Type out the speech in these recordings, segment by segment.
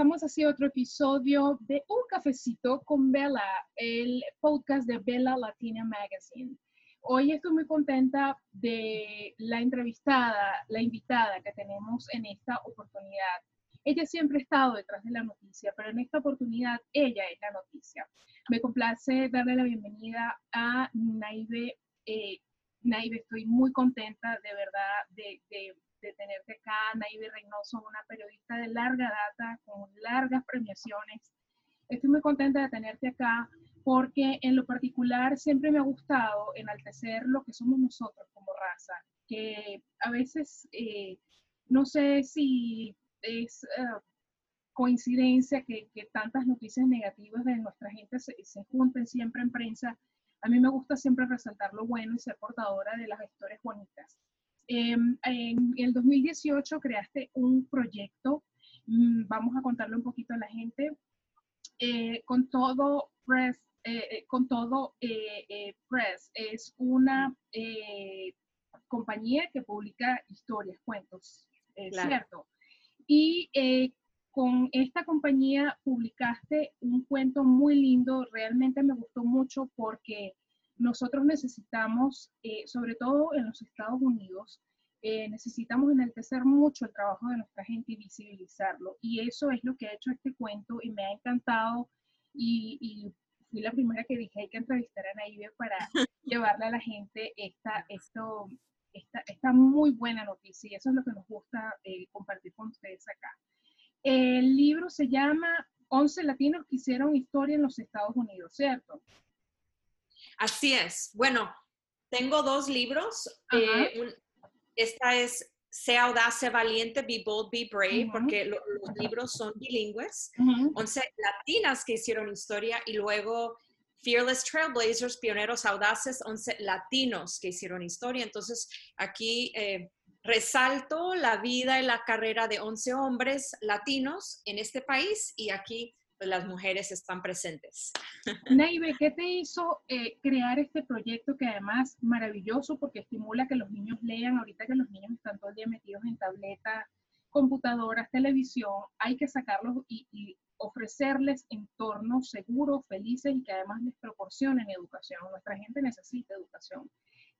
empezamos así otro episodio de Un Cafecito con Bella, el podcast de Bella Latina Magazine. Hoy estoy muy contenta de la entrevistada, la invitada que tenemos en esta oportunidad. Ella siempre ha estado detrás de la noticia, pero en esta oportunidad ella es la noticia. Me complace darle la bienvenida a Naive. Eh, Naive, estoy muy contenta de verdad de, de de tenerte acá, Naive Reynoso, una periodista de larga data, con largas premiaciones. Estoy muy contenta de tenerte acá porque en lo particular siempre me ha gustado enaltecer lo que somos nosotros como raza, que a veces eh, no sé si es eh, coincidencia que, que, tantas noticias negativas de nuestra gente se, se junten siempre en prensa. A mí me gusta siempre resaltar lo bueno y ser portadora de las historias bonitas. Em, en el 2018 creaste un proyecto, mm, vamos a contarle un poquito a la gente, eh, con todo Press, eh, eh, con todo Press, es una compañía que publica historias, cuentos, ¿cierto? Y con esta compañía publicaste un cuento muy lindo, realmente me gustó mucho porque nosotros necesitamos, eh, sobre todo en los Estados Unidos, eh, necesitamos enaltecer mucho el trabajo de nuestra gente y visibilizarlo. Y eso es lo que ha hecho este cuento y me ha encantado. Y, fui la primera que dije, hay que entrevistar a Naive para llevarle a la gente esta, esto, esta, esta muy buena noticia. Y eso es lo que nos gusta eh, compartir con ustedes acá. El libro se llama 11 latinos que hicieron historia en los Estados Unidos, ¿cierto? Así es. Bueno, tengo dos libros. Eh, esta es Sea audaz, sea valiente, be bold, be brave, porque los libros son bilingües. Once latinas que hicieron historia y luego Fearless Trailblazers, pioneros audaces, once latinos que hicieron historia. Entonces, aquí eh, resalto la vida y la carrera de 11 hombres latinos en este país y aquí pues, las mujeres están presentes. Neive, ¿qué te hizo eh, crear este proyecto que además maravilloso porque estimula que los niños lean ahorita que los niños están todo el día metidos en tabletas, computadoras, televisión, hay que sacarlos y, ofrecerles entornos seguros, felices y que además les proporcionen educación. Nuestra gente necesita educación.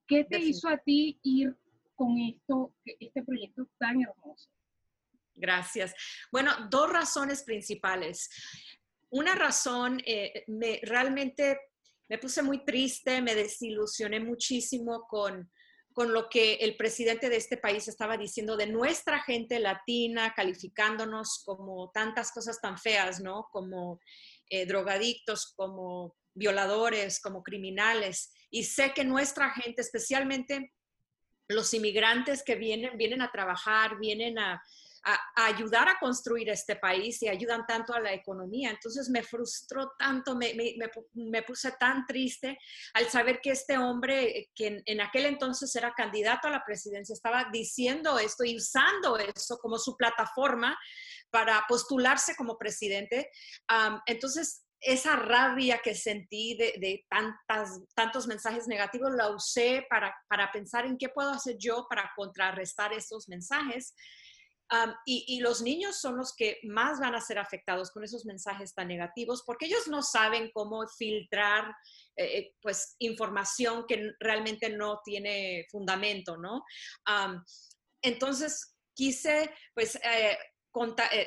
¿Qué te hizo a ti ir con esto, este proyecto tan hermoso? Gracias. Bueno, dos razones principales. Una razón, eh, me, realmente me puse muy triste, me desilusioné muchísimo con, con lo que el presidente de este país estaba diciendo de nuestra gente latina, calificándonos como tantas cosas tan feas, ¿no? Como eh, drogadictos, como violadores, como criminales. Y sé que nuestra gente, especialmente los inmigrantes que vienen, vienen a trabajar, vienen a, a, ayudar a construir este país y ayudan tanto a la economía. Entonces me frustró tanto, me, me, me puse tan triste al saber que este hombre, que en, aquel entonces era candidato a la presidencia, estaba diciendo esto y usando eso como su plataforma para postularse como presidente. entonces, esa rabia que sentí de, de, tantas, tantos mensajes negativos la usé para, para pensar en qué puedo hacer yo para contrarrestar esos mensajes y, los niños son los que más van a ser afectados con esos mensajes tan negativos porque ellos no saben cómo filtrar eh, eh, pues información que realmente no tiene fundamento, ¿no? entonces quise pues eh,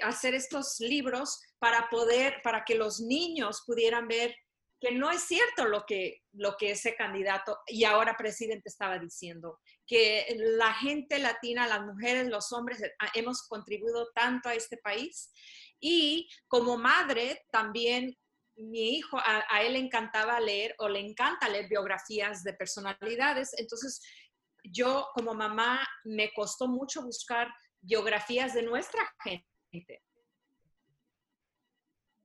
hacer estos libros para poder, para que los niños pudieran ver que no es cierto lo que, lo que ese candidato y ahora presidente estaba diciendo, que la gente latina, las mujeres, los hombres, hemos contribuido tanto a este país. Y como madre, también mi hijo, a, a, él le encantaba leer o le encanta leer biografías de personalidades. Entonces, yo como mamá me costó mucho buscar biografías de nuestra gente.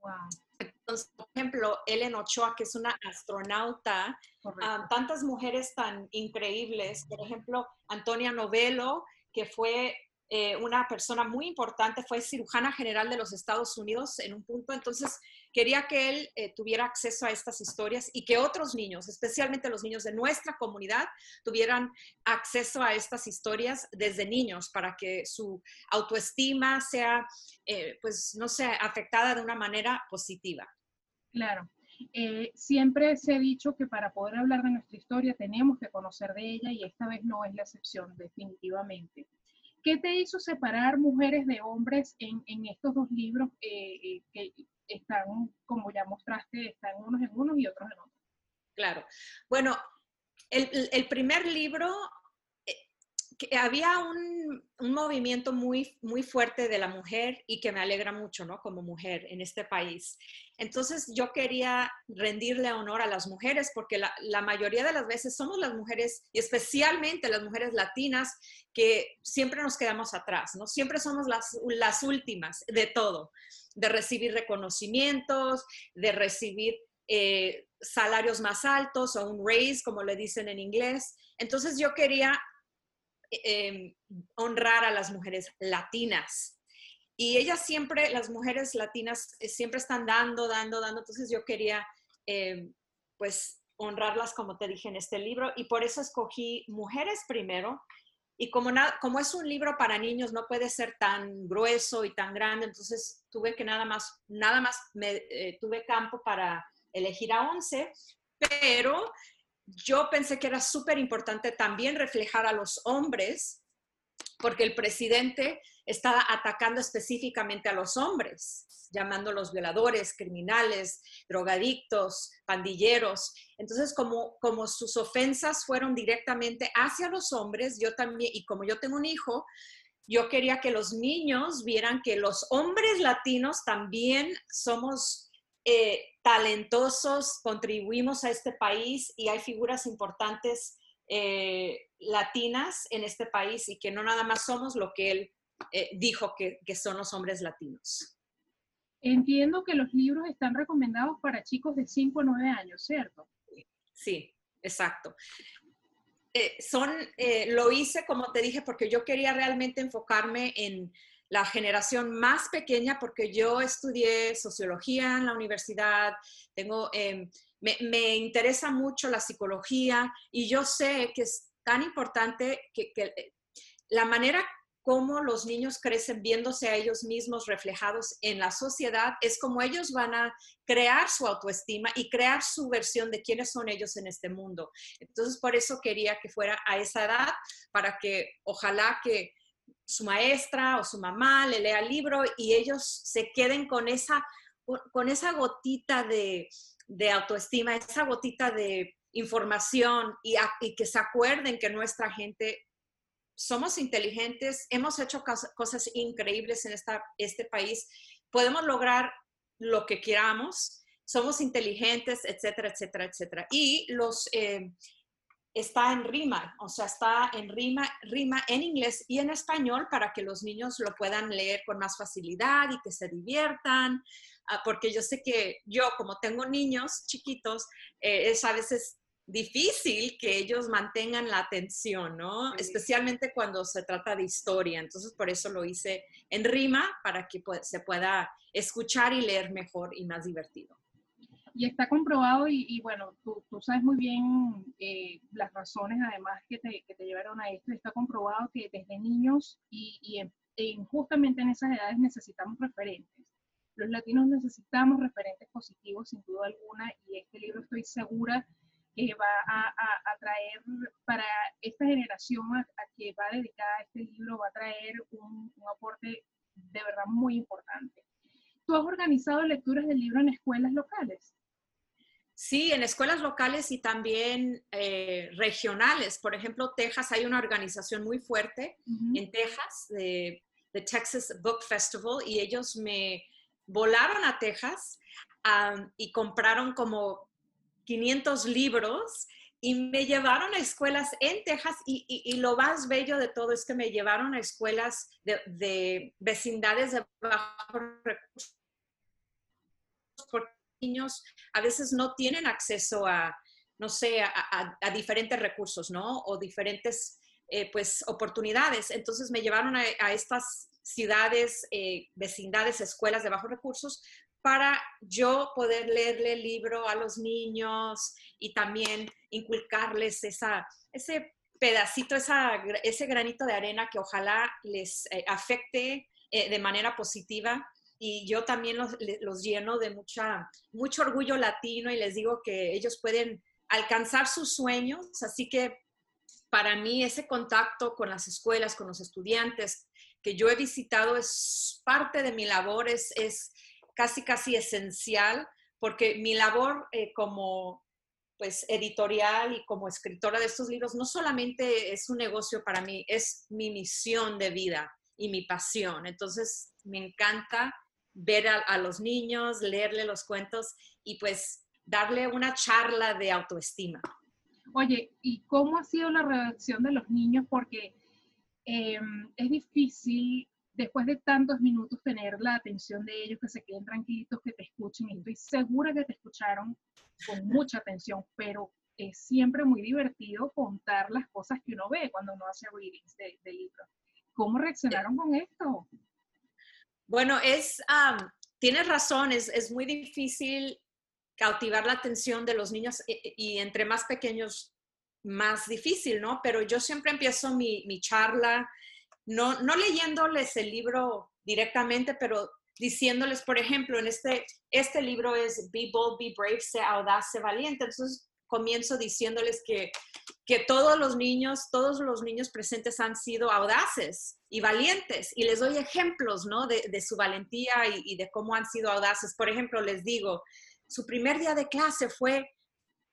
Wow. Entonces, por ejemplo, Ellen Ochoa, que es una astronauta, ah, tantas mujeres tan increíbles, por ejemplo, Antonia Novello, que fue eh, una persona muy importante, fue cirujana general de los Estados Unidos en un punto, entonces quería que él eh, tuviera acceso a estas historias y que otros niños, especialmente los niños de nuestra comunidad, tuvieran acceso a estas historias desde niños para que su autoestima sea, eh, pues, no sea afectada de una manera positiva. Claro. Eh, siempre se ha dicho que para poder hablar de nuestra historia tenemos que conocer de ella y esta vez no es la excepción, definitivamente. ¿Qué te hizo separar mujeres de hombres en, estos dos libros eh, que están, como ya mostraste, están unos en unos y otros en otros? Claro. Bueno, el primer libro que había un, un, movimiento muy, muy fuerte de la mujer y que me alegra mucho, ¿no? Como mujer en este país. Entonces yo quería rendirle honor a las mujeres porque la, mayoría de las veces somos las mujeres, y especialmente las mujeres latinas, que siempre nos quedamos atrás, ¿no? Siempre somos las, las últimas de todo, de recibir reconocimientos, de recibir eh, salarios más altos o un raise, como le dicen en inglés. Entonces yo quería Em, honrar a las mujeres latinas. Y ellas siempre, las mujeres latinas, eh, siempre están dando, dando, dando. Entonces yo quería, em, pues, honrarlas, como te dije en este libro, y por eso escogí mujeres primero. Y como, como es un libro para niños, no puede ser tan grueso y tan grande, entonces tuve que nada más, nada más me, eh, tuve campo para elegir a 11, pero yo pensé que era súper importante también reflejar a los hombres, porque el presidente estaba atacando específicamente a los hombres, llamándolos violadores, criminales, drogadictos, pandilleros. Entonces, como, como sus ofensas fueron directamente hacia los hombres, yo también, y como yo tengo un hijo, yo quería que los niños vieran que los hombres latinos también somos eh, talentosos, contribuimos a este país y hay figuras importantes eh, latinas en este país y que no nada más somos lo que él eh, dijo que, que son los hombres latinos. Entiendo que los libros están recomendados para chicos de 5 a 9 años, ¿cierto? Sí, exacto. son, lo hice, como te dije, porque yo quería realmente enfocarme en la generación más pequeña, porque yo estudié sociología en la universidad, tengo, em, me, interesa mucho la psicología y yo sé que es tan importante que, eh, la manera como los niños crecen viéndose a ellos mismos reflejados en la sociedad es como ellos van a crear su autoestima y crear su versión de quiénes son ellos en este mundo. Entonces, por eso quería que fuera a esa edad, para que ojalá que su maestra o su mamá le lea el libro y ellos se queden con esa, con esa gotita de, autoestima, esa gotita de información y, que se acuerden que nuestra gente somos inteligentes, hemos hecho cosas increíbles en esta, este país, podemos lograr lo que queramos, somos inteligentes, etcétera, etcétera, etcétera. Y los, eh, está en rima, o sea, está en rima, rima en inglés y en español para que los niños lo puedan leer con más facilidad y que se diviertan, ah, porque yo sé que yo, como tengo niños chiquitos, eh, es a veces difícil que ellos mantengan la atención, ¿no? Especialmente cuando se trata de historia. Entonces, por eso lo hice en rima, para que se pueda escuchar y leer mejor y más divertido. Y está comprobado, y, bueno, tú, sabes muy bien eh, las razones además que te, que te, llevaron a esto, está comprobado que desde niños y, y justamente en esas edades necesitamos referentes. Los latinos necesitamos referentes positivos, sin duda alguna, y este libro estoy segura que va a, a, traer para esta generación a, que va dedicada a este libro, va a traer un, un aporte de verdad muy importante. ¿Tú has organizado lecturas del libro en escuelas locales? Sí, en escuelas locales y también eh, regionales. Por ejemplo, Texas, hay una organización muy fuerte en Texas, de, Texas Book Festival, y ellos me volaron a Texas y compraron como 500 libros y me llevaron a escuelas en Texas y, lo más bello de todo es que me llevaron a escuelas de, de vecindades de bajos recursos niños a veces no tienen acceso a, no sé, a, diferentes recursos, ¿no? O diferentes, eh, pues, oportunidades. Entonces me llevaron a, estas ciudades, eh, vecindades, escuelas de bajos recursos para yo poder leerle el libro a los niños y también inculcarles esa, ese pedacito, esa, ese granito de arena que ojalá les eh, afecte de manera positiva. Y yo también los, los, lleno de mucha, mucho orgullo latino y les digo que ellos pueden alcanzar sus sueños. Así que para mí ese contacto con las escuelas, con los estudiantes que yo he visitado es parte de mi labor, es, es casi, casi esencial, porque mi labor eh, como pues editorial y como escritora de estos libros no solamente es un negocio para mí, es mi misión de vida y mi pasión. Entonces, me encanta ver a, los niños, leerle los cuentos y pues darle una charla de autoestima. Oye, ¿y cómo ha sido la reacción de los niños? Porque em, es difícil después de tantos minutos tener la atención de ellos, que se queden tranquilitos, que te escuchen. Y estoy segura que te escucharon con mucha atención, pero es siempre muy divertido contar las cosas que uno ve cuando uno hace readings de, de libros. ¿Cómo reaccionaron con esto? Bueno, es, tienes razón, es, es, muy difícil cautivar la atención de los niños y, y, entre más pequeños, más difícil, ¿no? Pero yo siempre empiezo mi, mi charla no, no leyéndoles el libro directamente, pero diciéndoles, por ejemplo, en este, este libro es Be Bold, Be Brave, sea audaz, sea valiente. Entonces comienzo diciéndoles que, que todos los niños, todos los niños presentes han sido audaces y valientes y les doy ejemplos, ¿no? De, de su valentía y, y, de cómo han sido audaces. Por ejemplo, les digo, su primer día de clase fue,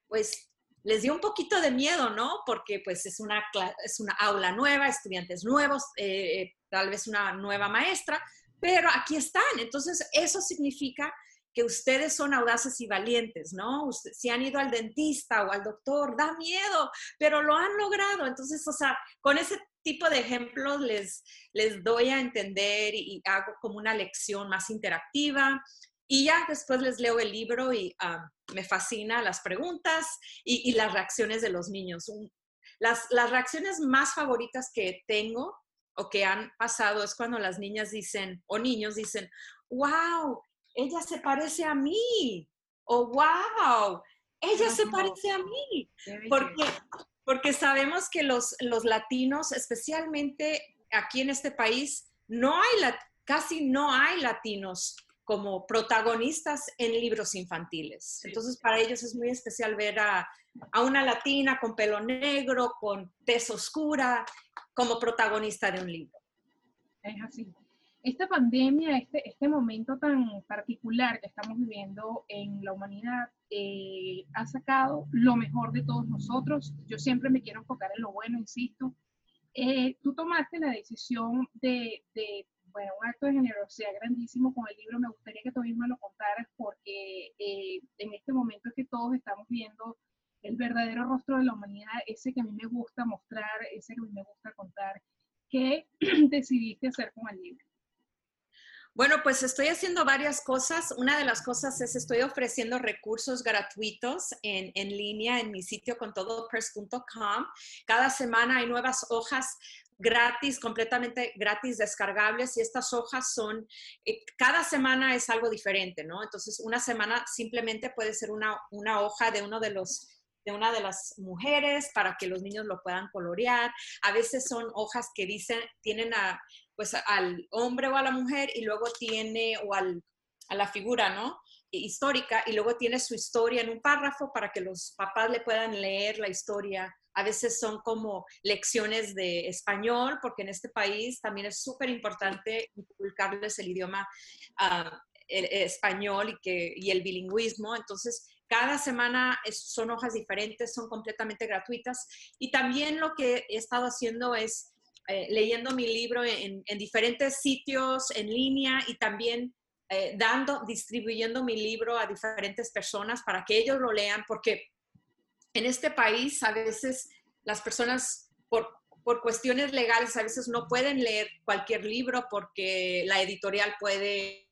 pues, les dio un poquito de miedo, ¿no? Porque pues es una, es una aula nueva, estudiantes nuevos, eh, tal vez una nueva maestra, pero aquí están. Entonces, eso significa que ustedes son audaces y valientes, ¿no? si han ido al dentista o al doctor, da miedo, pero lo han logrado. Entonces, o sea, con ese tipo de ejemplos les, les doy a entender y, hago como una lección más interactiva. Y ya después les leo el libro y ah, me fascina las preguntas y, las reacciones de los niños. Las, las reacciones más favoritas que tengo o que han pasado es cuando las niñas dicen, o niños dicen, wow, ella se parece a mí, o wow, ella se parece a mí, porque, porque sabemos que los, los latinos, especialmente aquí en este país, no hay, casi no hay latinos como protagonistas en libros infantiles. Entonces, para ellos es muy especial ver a, una latina con pelo negro, con tez oscura, como protagonista de un libro. Es así. Esta pandemia, este, este momento tan particular que estamos viviendo en la humanidad, eh, ha sacado lo mejor de todos nosotros. Yo siempre me quiero enfocar en lo bueno, insisto. Eh, tú tomaste la decisión de, de bueno, un acto de generosidad grandísimo con el libro. Me gustaría que tú misma lo contaras porque eh, en este momento es que todos estamos viendo el verdadero rostro de la humanidad, ese que a mí me gusta mostrar, ese que a mí me gusta contar. ¿Qué decidiste hacer con el libro? Bueno, pues estoy haciendo varias cosas. Una de las cosas es estoy ofreciendo recursos gratuitos en, en línea en mi sitio con contodopress.com. Cada semana hay nuevas hojas gratis, completamente gratis, descargables y estas hojas son, eh, cada semana es algo diferente, ¿no? Entonces, una semana simplemente puede ser una, una hoja de uno de los de una de las mujeres para que los niños lo puedan colorear. A veces son hojas que dicen, tienen a, pues al hombre o a la mujer y luego tiene, o al, a la figura, ¿no? Histórica, y luego tiene su historia en un párrafo para que los papás le puedan leer la historia a veces son como lecciones de español, porque en este país también es súper importante inculcarles el idioma el español y, que, y el bilingüismo. Entonces, cada semana son hojas diferentes, son completamente gratuitas. Y también lo que he estado haciendo es eh, leyendo mi libro en, en, diferentes sitios en línea y también eh, dando, distribuyendo mi libro a diferentes personas para que ellos lo lean, porque en este país a veces las personas por, por cuestiones legales a veces no pueden leer cualquier libro porque la editorial puede,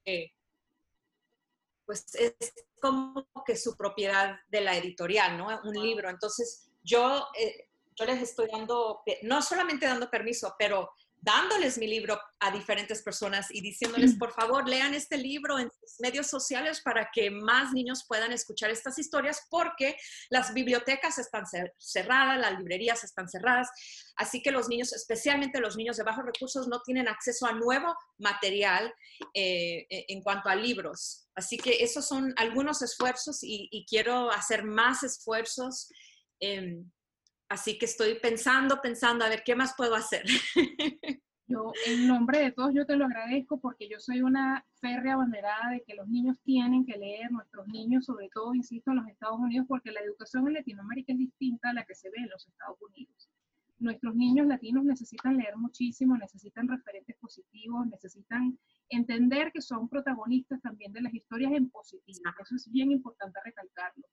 pues es como que su propiedad de la editorial, ¿no? Un libro. Entonces yo, eh, yo les estoy dando, no solamente dando permiso, pero dándoles mi libro a diferentes personas y diciéndoles, por favor, lean este libro en sus medios sociales para que más niños puedan escuchar estas historias, porque las bibliotecas están cerradas, las librerías están cerradas, así que los niños, especialmente los niños de bajos recursos, no tienen acceso a nuevo material eh, e, en cuanto a libros. Así que esos son algunos esfuerzos y, quiero hacer más esfuerzos. Em, Así que estoy pensando, pensando, a ver, ¿qué más puedo hacer? Yo, en nombre de todos, yo te lo agradezco porque yo soy una férrea banderada de que los niños tienen que leer, nuestros niños, sobre todo, insisto, en los Estados Unidos, porque la educación en Latinoamérica es distinta a la que se ve en los Estados Unidos. Nuestros niños latinos necesitan leer muchísimo, necesitan referentes positivos, necesitan entender que son protagonistas también de las historias en positivo. Eso es bien importante recalcarlo.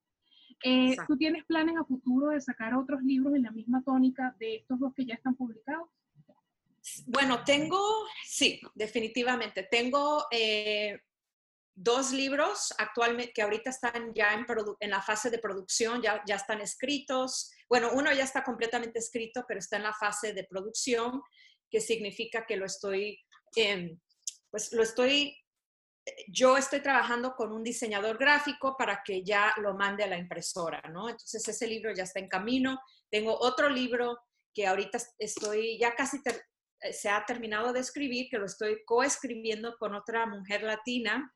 Eh, ¿Tú tienes planes a futuro de sacar otros libros en la misma tónica de estos dos que ya están publicados? Bueno, tengo, sí, definitivamente. Tengo eh, dos libros actualmente que ahorita están ya en, en la fase de producción, ya, ya están escritos. Bueno, uno ya está completamente escrito, pero está en la fase de producción, que significa que lo estoy, eh, pues lo estoy yo estoy trabajando con un diseñador gráfico para que ya lo mande a la impresora, ¿no? Entonces ese libro ya está en camino. Tengo otro libro que ahorita estoy, ya casi eh, se ha terminado de escribir, que lo estoy coescribiendo con otra mujer latina.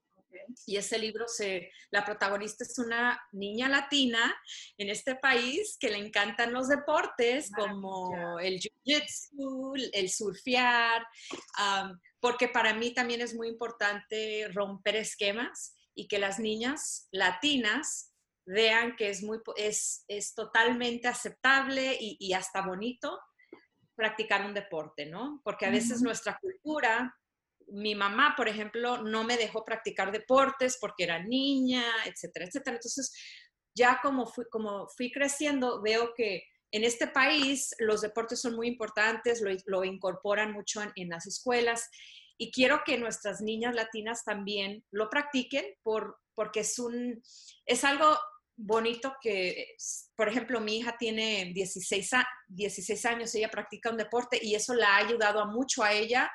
Y ese libro, se, la protagonista es una niña latina en este país que le encantan los deportes como el jiu-jitsu, el surfear, porque para mí también es muy importante romper esquemas y que las niñas latinas vean que es, muy, es, es totalmente aceptable y, hasta bonito practicar un deporte, ¿no? Porque a veces nuestra cultura, mi mamá, por ejemplo, no me dejó practicar deportes porque era niña, etcétera, etcétera. Entonces, ya como fui, como fui creciendo, veo que en este país los deportes son muy importantes, lo, incorporan mucho en, las escuelas y quiero que nuestras niñas latinas también lo practiquen por, porque es, un, es algo bonito que, por ejemplo, mi hija tiene 16, 16 años, ella practica un deporte y eso la ha ayudado mucho a ella,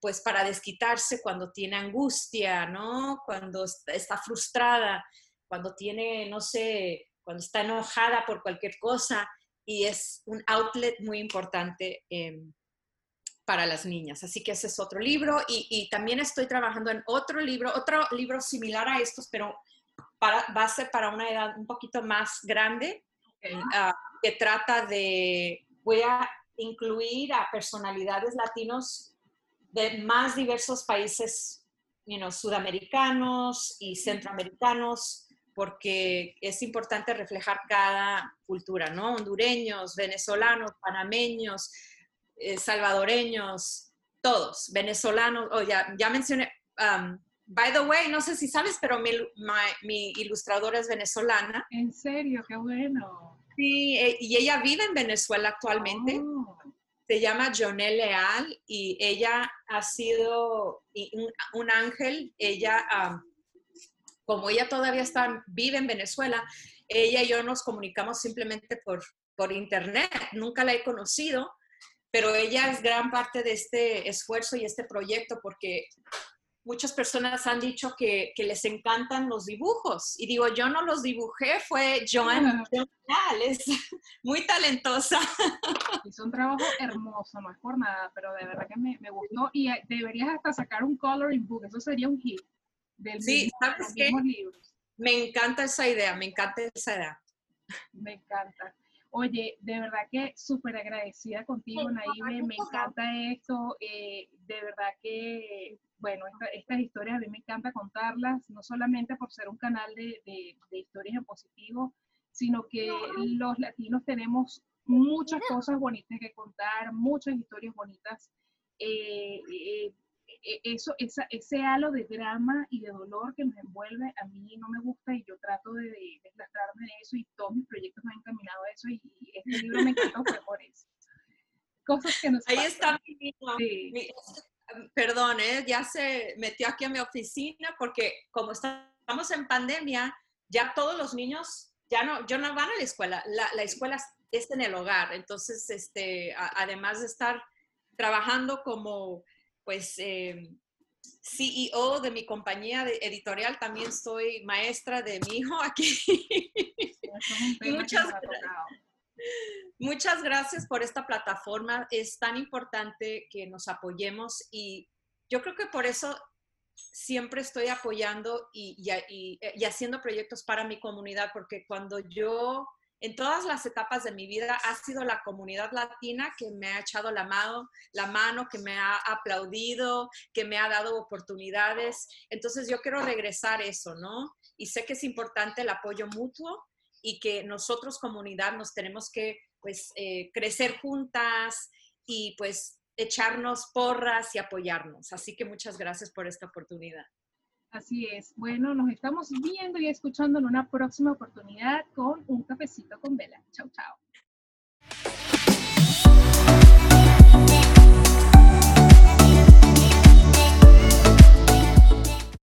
pues para desquitarse cuando tiene angustia, ¿no? Cuando está frustrada, cuando tiene, no sé, cuando está enojada por cualquier cosa y es un outlet muy importante para las niñas. Así que ese es otro libro y, también estoy trabajando en otro libro, otro libro similar a estos, pero para, va a ser para una edad un poquito más grande, ah, que trata de, voy a incluir a personalidades latinos de más diversos países, you sudamericanos y centroamericanos, porque es importante reflejar cada cultura, ¿no? Hondureños, venezolanos, panameños, eh, salvadoreños, todos, venezolanos, o ya, ya mencioné, um, by the way, no sé si sabes, pero mi, mi, ilustradora es venezolana. ¿En serio? Qué bueno. Sí, e, y ella vive en Venezuela actualmente. Oh. Se llama Jonel Leal y ella ha sido un, ángel. Ella, um, como ella todavía está, vive en Venezuela, ella y yo nos comunicamos simplemente por, por internet. Nunca la he conocido, pero ella es gran parte de este esfuerzo y este proyecto porque muchas personas han dicho que, les encantan los dibujos. Y digo, yo no los dibujé, fue Joan es muy talentosa. Hizo un trabajo hermoso, no es por nada, pero de verdad que me, gustó. Y deberías hasta sacar un coloring book, eso sería un hit. Del sí, ¿sabes qué? Me encanta esa idea, me encanta esa idea. Me encanta. Oye, de verdad que súper agradecida contigo, Naive, me encanta esto, eh, de verdad que, bueno, estas historias a mí me encanta contarlas, no solamente por ser un canal de, historias en positivo, sino que los latinos tenemos muchas cosas bonitas que contar, muchas historias bonitas. Eh, eh, e, eso, ese halo de drama y de dolor que nos envuelve, a mí no me gusta y yo trato de, de deslastrarme de eso y todos mis proyectos me han encaminado a eso y, este libro me encantó por eso. Cosas que nos Ahí está mi, perdón, ¿eh? ya se metió aquí a mi oficina porque como estamos en pandemia, ya todos los niños ya no, ya no van a la escuela, la, la escuela es en el hogar, entonces, este, además de estar trabajando como, pues, eh, CEO de mi compañía editorial, también soy maestra de mi hijo aquí. muchas, muchas gracias por esta plataforma. Es tan importante que nos apoyemos y yo creo que por eso siempre estoy apoyando y, y, haciendo proyectos para mi comunidad, porque cuando yo en todas las etapas de mi vida ha sido la comunidad latina que me ha echado la mano, la mano, que me ha aplaudido, que me ha dado oportunidades. Entonces yo quiero regresar eso, ¿no? Y sé que es importante el apoyo mutuo y que nosotros comunidad nos tenemos que pues eh, crecer juntas y pues echarnos porras y apoyarnos. Así que muchas gracias por esta oportunidad. Así es. Bueno, nos estamos viendo y escuchando en una próxima oportunidad con un cafecito con vela. Chao, chao.